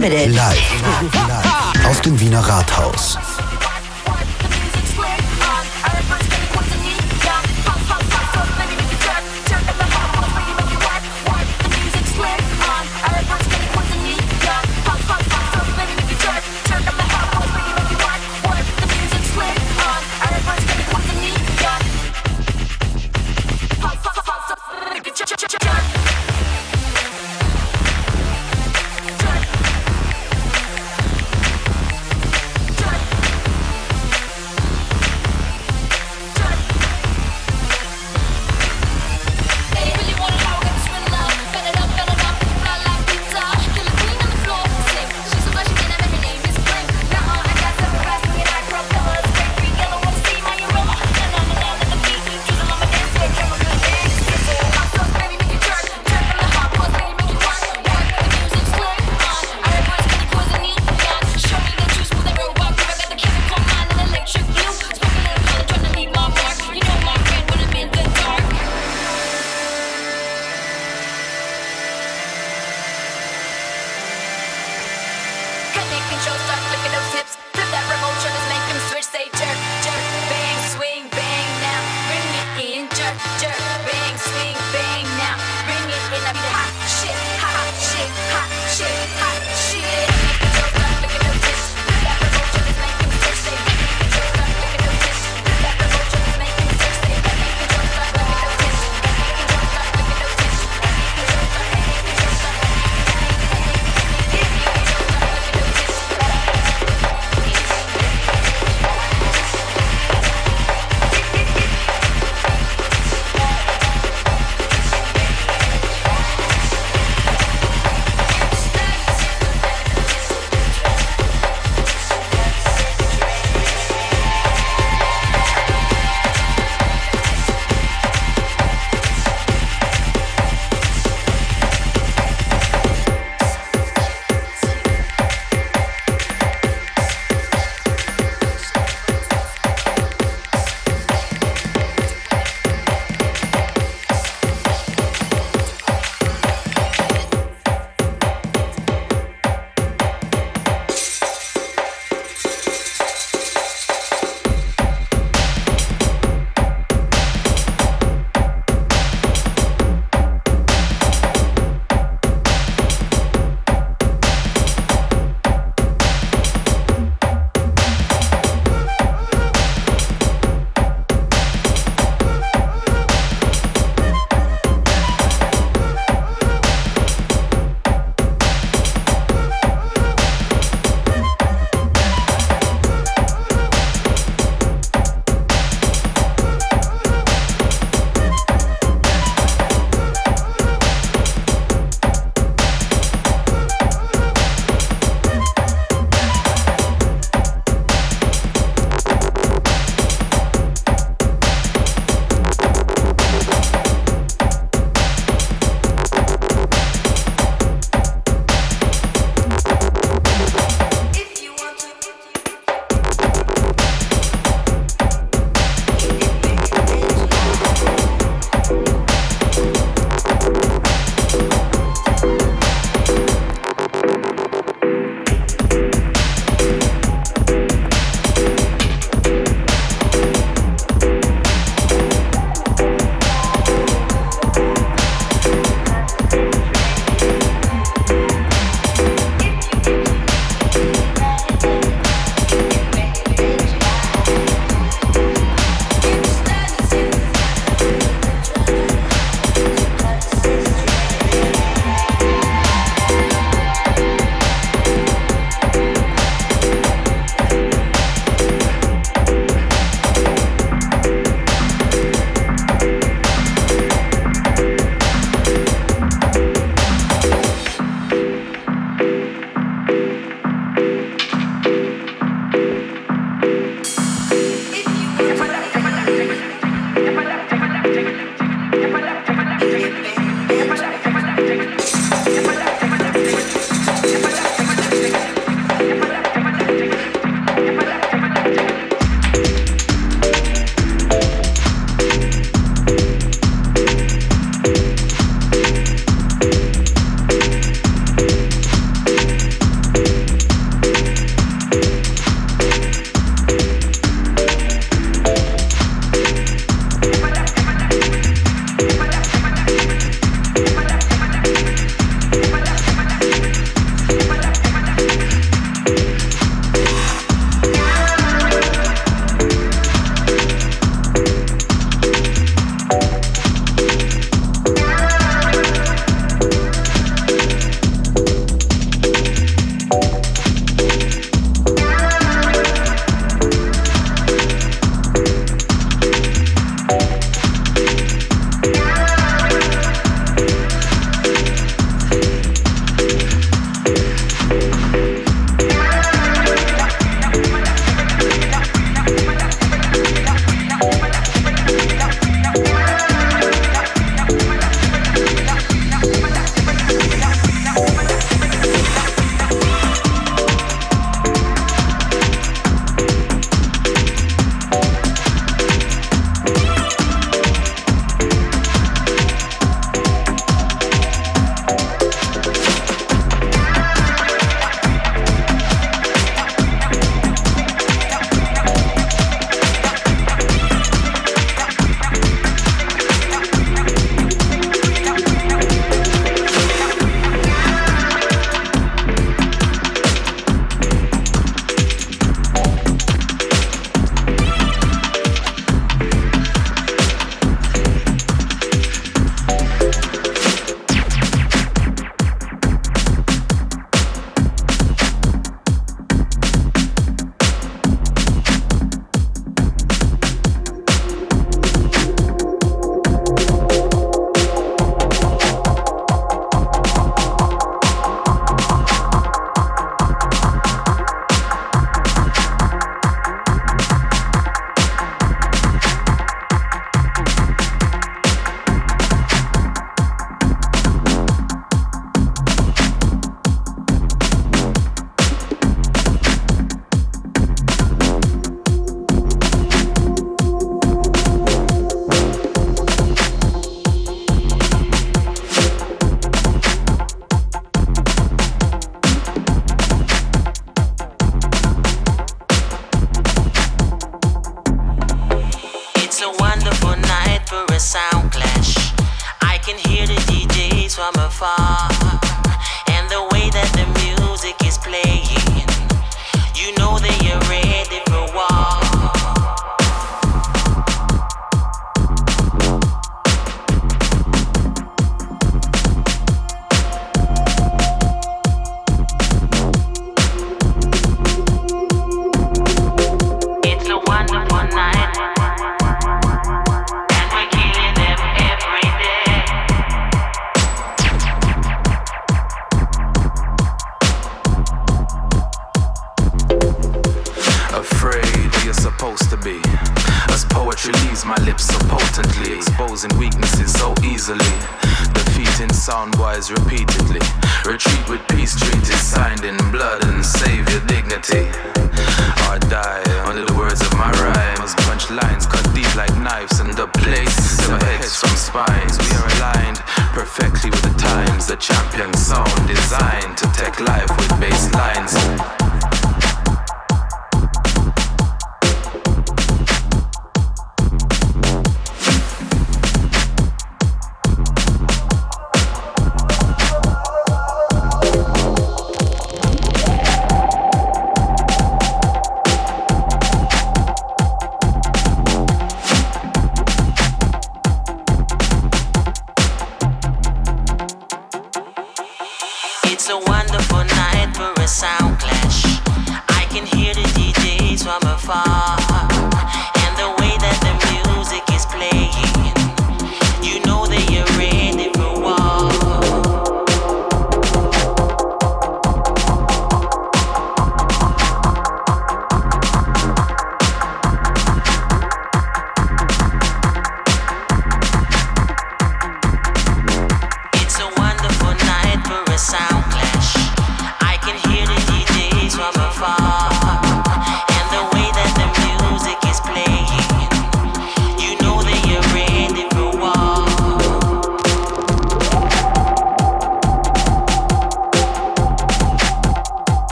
Unlimited. Live. Live. Aus dem Wiener Rathaus.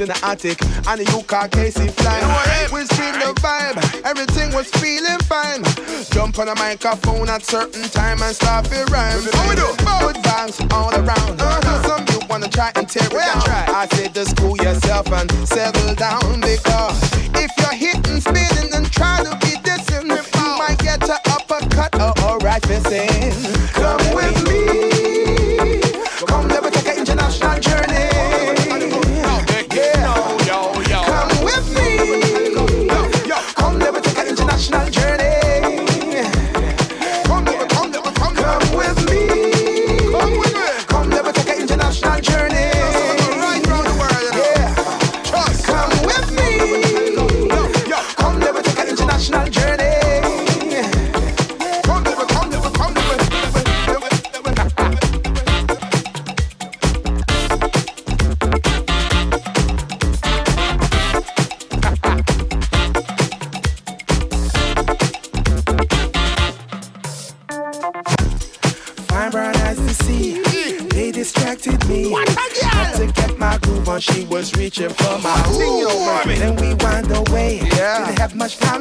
In the attic, and the U-car Casey flying. We feel the vibe, everything was feeling fine. Jump on a microphone at certain time and start to rhyme. How we do? Good vibes all around. Uh-huh. Some you wanna try and tear it down. I said just cool yourself and settle down because if you're hitting, spinning and trying to be dissing, you might get a uppercut or a right fist distracted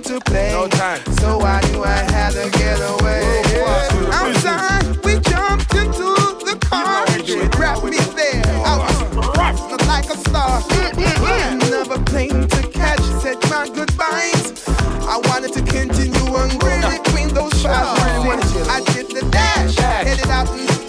time to play. No time. So I knew I had to get away. Yeah. Outside, we jumped into the car. She grabbed me there. I was blessed like a star. Another plane to catch. Said my goodbyes. I wanted to continue and really between those showers. I did the dash. Headed out and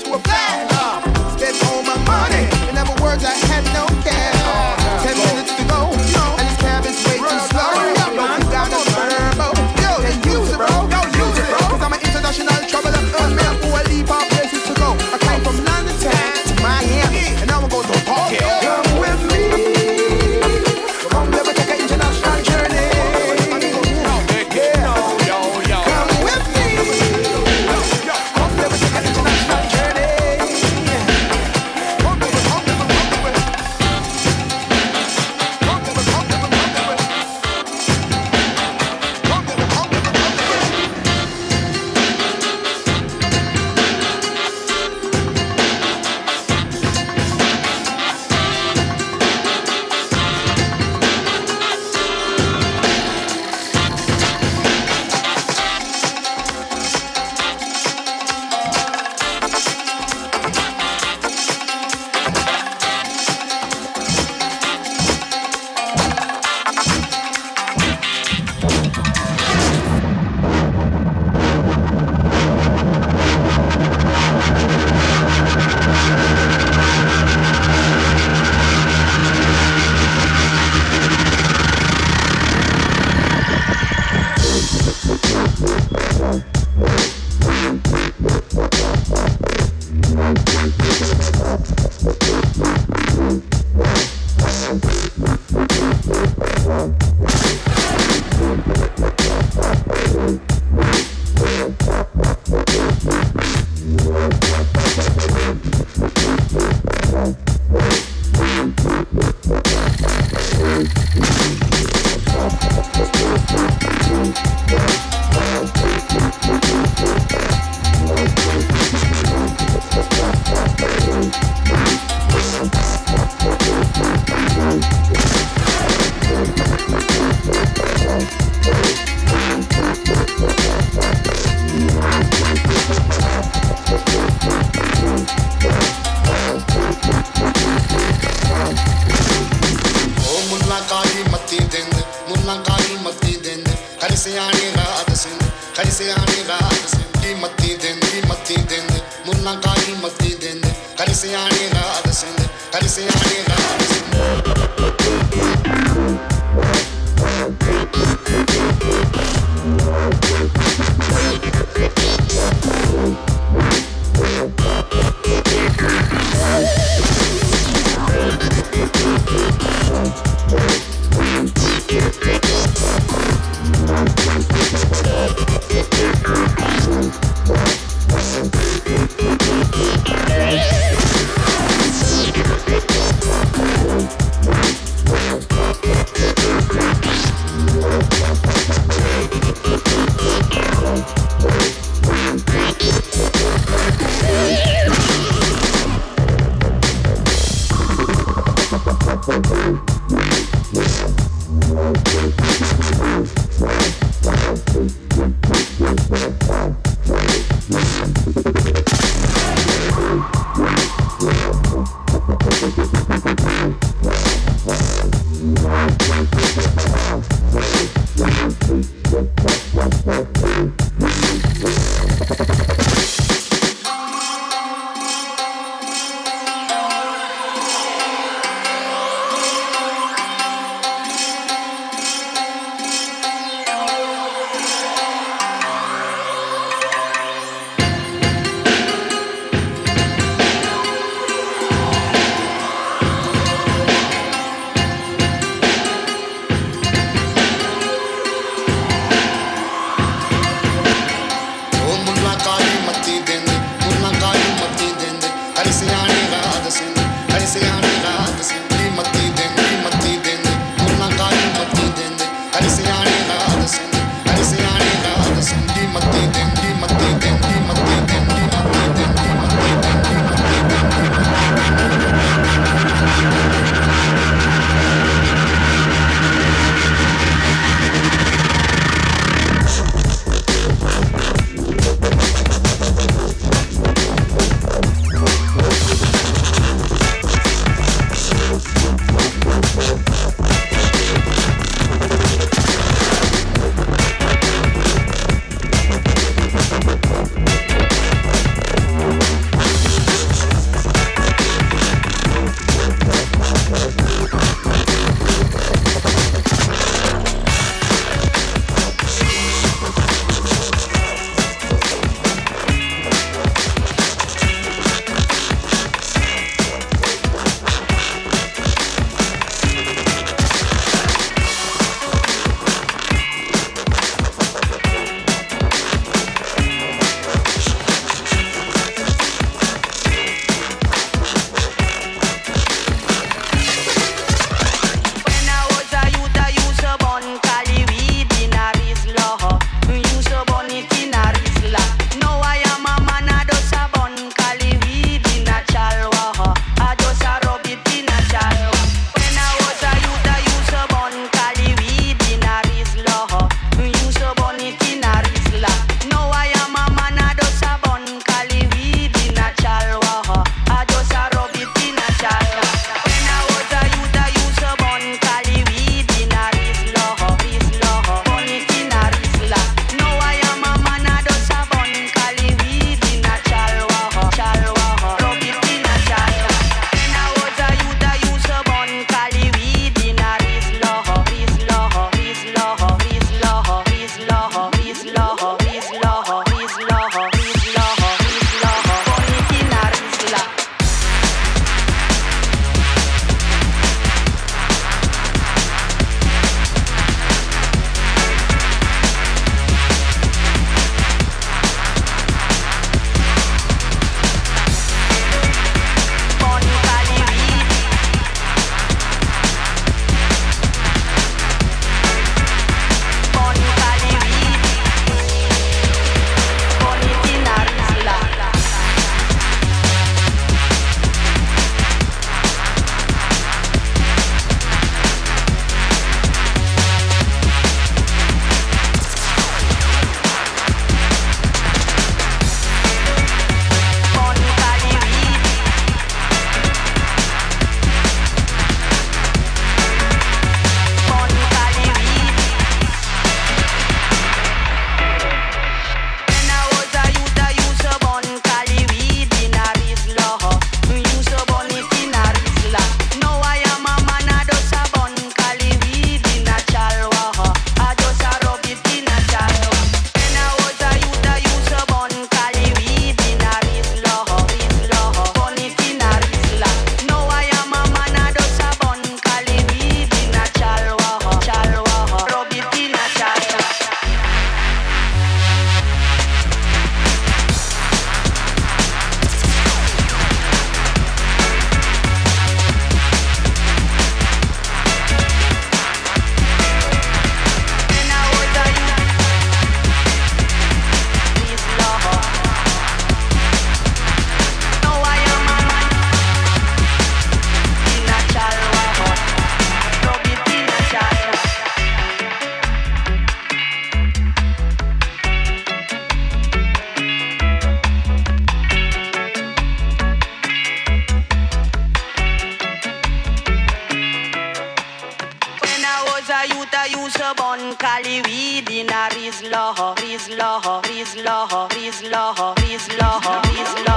Use a burn Cali weed in a rizla, rizla, rizla, rizla, rizla, rizla. Rizlo.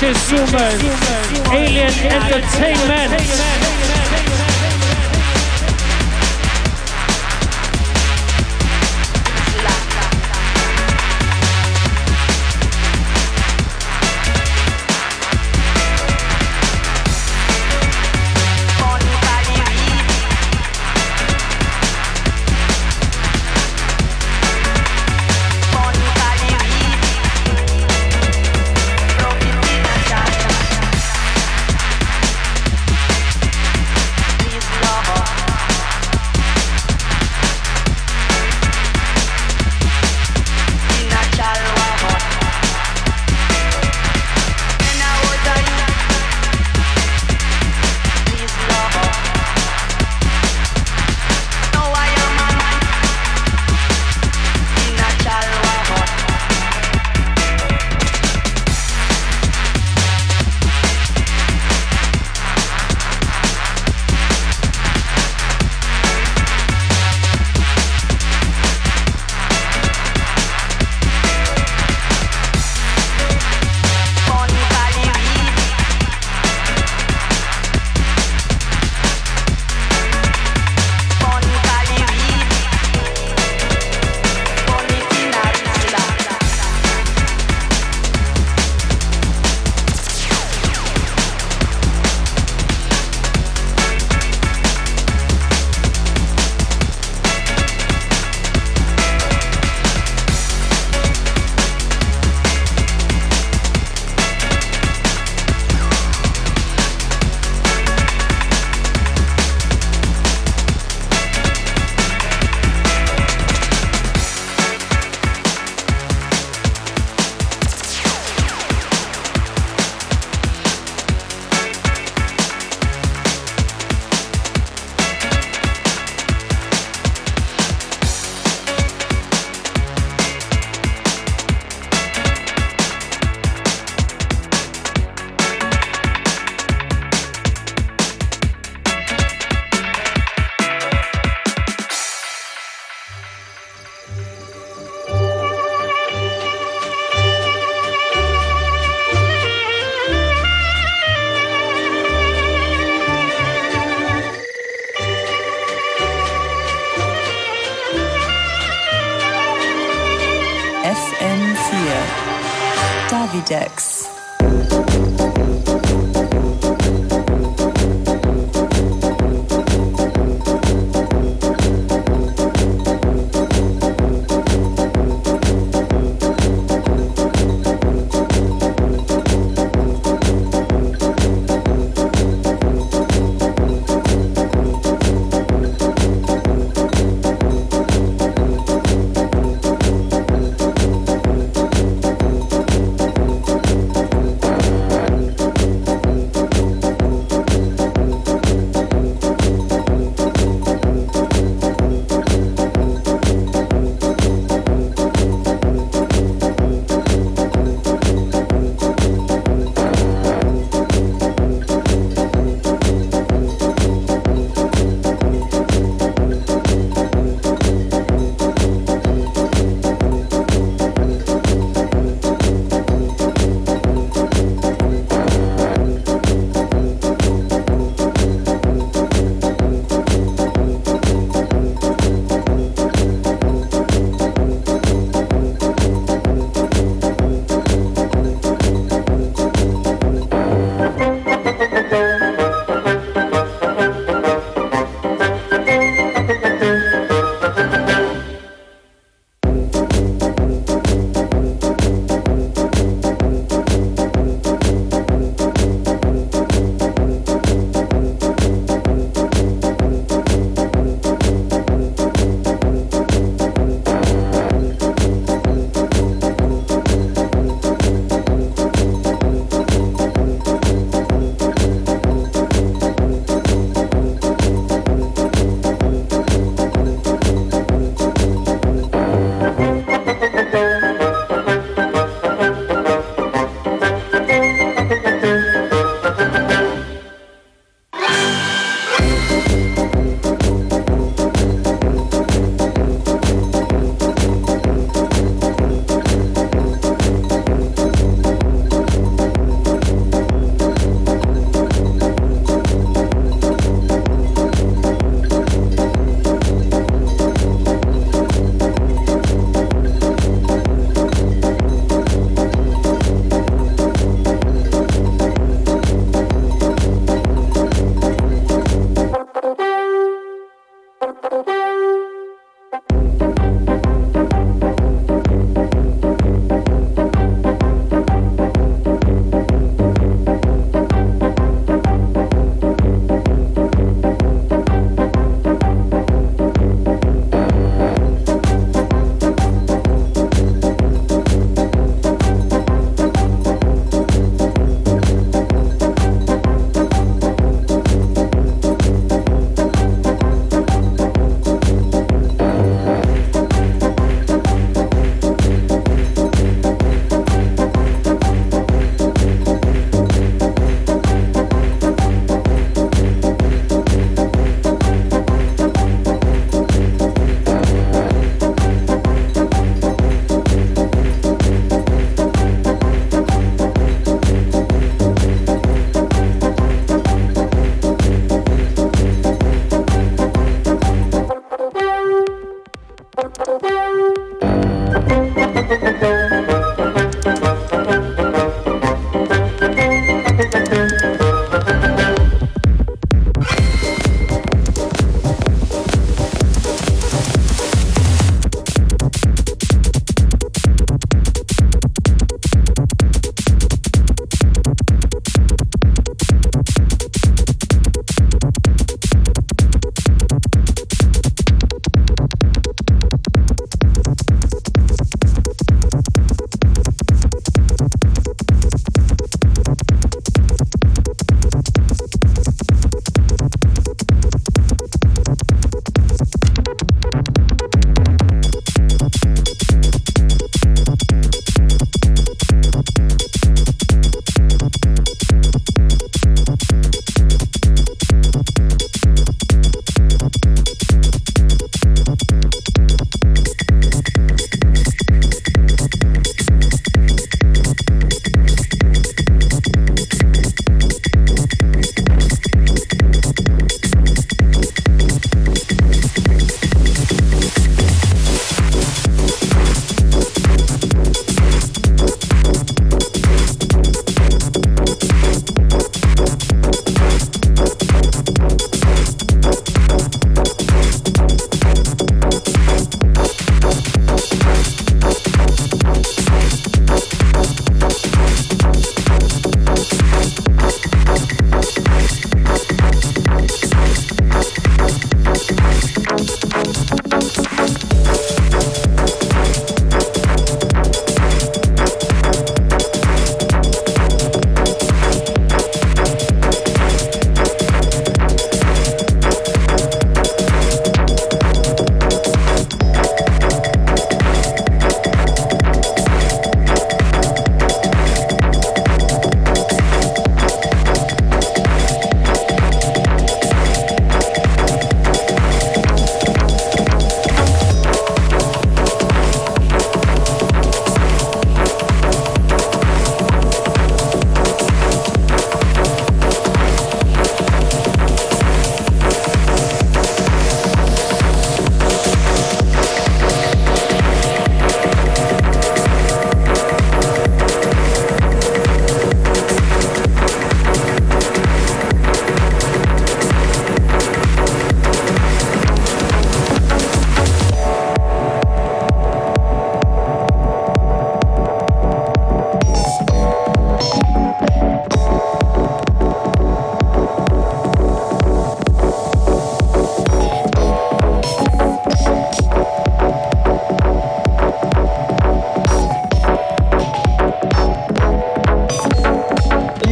Sanchez Human, Alien Entertainment.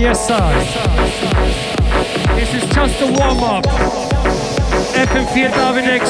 Yes, sir. This is just a warm up. FM4 Darwin X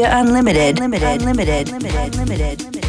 represent. aus dem Wiener Rathaus. FM4 Unlimited. Unlimited. Unlimited. Unlimited. Unlimited.